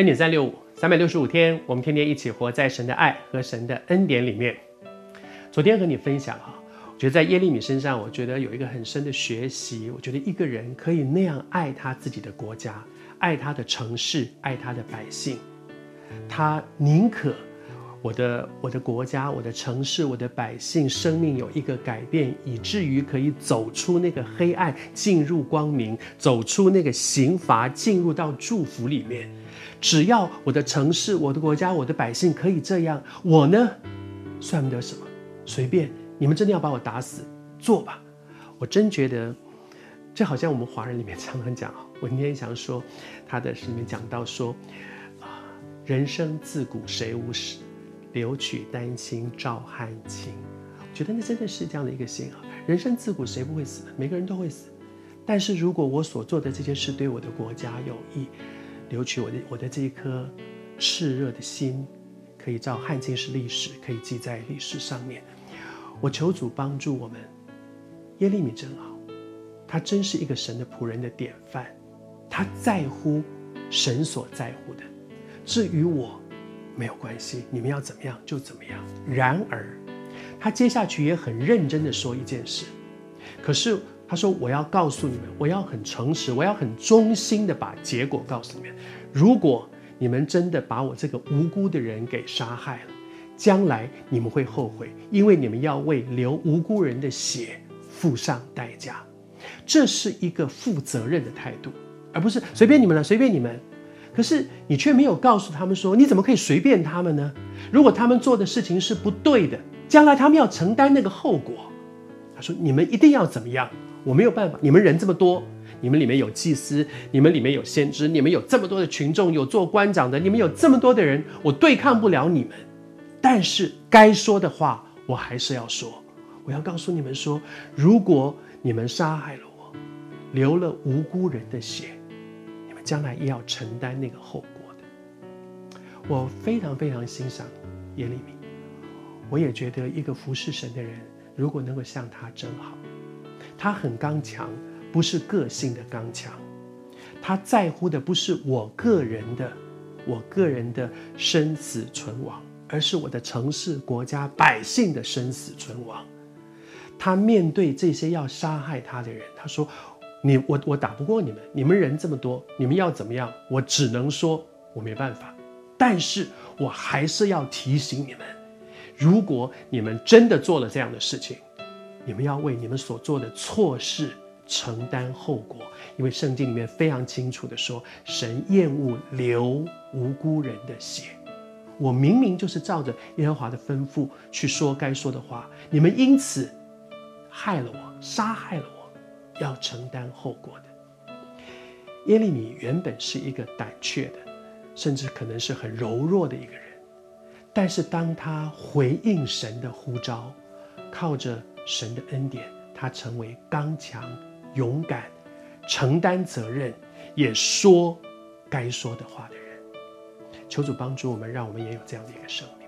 恩典三六五，三百六十五天，我们天天一起活在神的爱和神的恩典里面。昨天和你分享哈，我觉得在耶利米身上，我觉得有一个很深的学习。我觉得一个人可以那样爱他自己的国家，爱他的城市，爱他的百姓，他宁可我的我的国家、我的城市、我的百姓生命有一个改变，以至于可以走出那个黑暗，进入光明，走出那个刑罚，进入到祝福里面。只要我的城市、我的国家、我的百姓可以这样，我呢，算不得什么，随便你们真的要把我打死，做吧。我真觉得，这好像我们华人里面常常讲。文天祥说，他的诗里面讲到说，啊，人生自古谁无死，留取丹心照汗青。觉得那真的是这样的一个心啊。人生自古谁不会死？每个人都会死。但是如果我所做的这些事对我的国家有益，留取我的我的这一颗炽热的心，可以照汗青是历史，可以记在历史上面。我求主帮助我们。耶利米真好，他真是一个神的仆人的典范。他在乎神所在乎的，至于我没有关系，你们要怎么样就怎么样。然而，他接下去也很认真的说一件事，可是。他说：“我要告诉你们，我要很诚实，我要很忠心的把结果告诉你们。如果你们真的把我这个无辜的人给杀害了，将来你们会后悔，因为你们要为流无辜人的血付上代价。这是一个负责任的态度，而不是随便你们了，随便你们。可是你却没有告诉他们说，你怎么可以随便他们呢？如果他们做的事情是不对的，将来他们要承担那个后果。他说：你们一定要怎么样？”我没有办法，你们人这么多，你们里面有祭司，你们里面有先知，你们有这么多的群众，有做官长的，你们有这么多的人，我对抗不了你们。但是该说的话，我还是要说。我要告诉你们说，如果你们杀害了我，流了无辜人的血，将来也要承担那个后果的。我非常非常欣赏耶利米，我也觉得一个服侍神的人，如果能够像他，真好。他很刚强，不是个性的刚强，他在乎的不是我个人的，我个人的生死存亡，而是我的城市、国家、百姓的生死存亡。他面对这些要杀害他的人，他说：“你我我打不过你们，你们人这么多，你们要怎么样？我只能说我没办法，但是我还是要提醒你们，如果你们真的做了这样的事情。”你们要为你们所做的错事承担后果，因为圣经里面非常清楚地说，神厌恶流无辜人的血。我明明就是照着耶和华的吩咐去说该说的话，你们因此害了我，杀害了我，要承担后果的。耶利米原本是一个胆怯的，甚至可能是很柔弱的一个人，但是当他回应神的呼召，靠着。神的恩典，他成为刚强、勇敢、承担责任，也说该说的话的人。求主帮助我们，让我们也有这样的一个生命。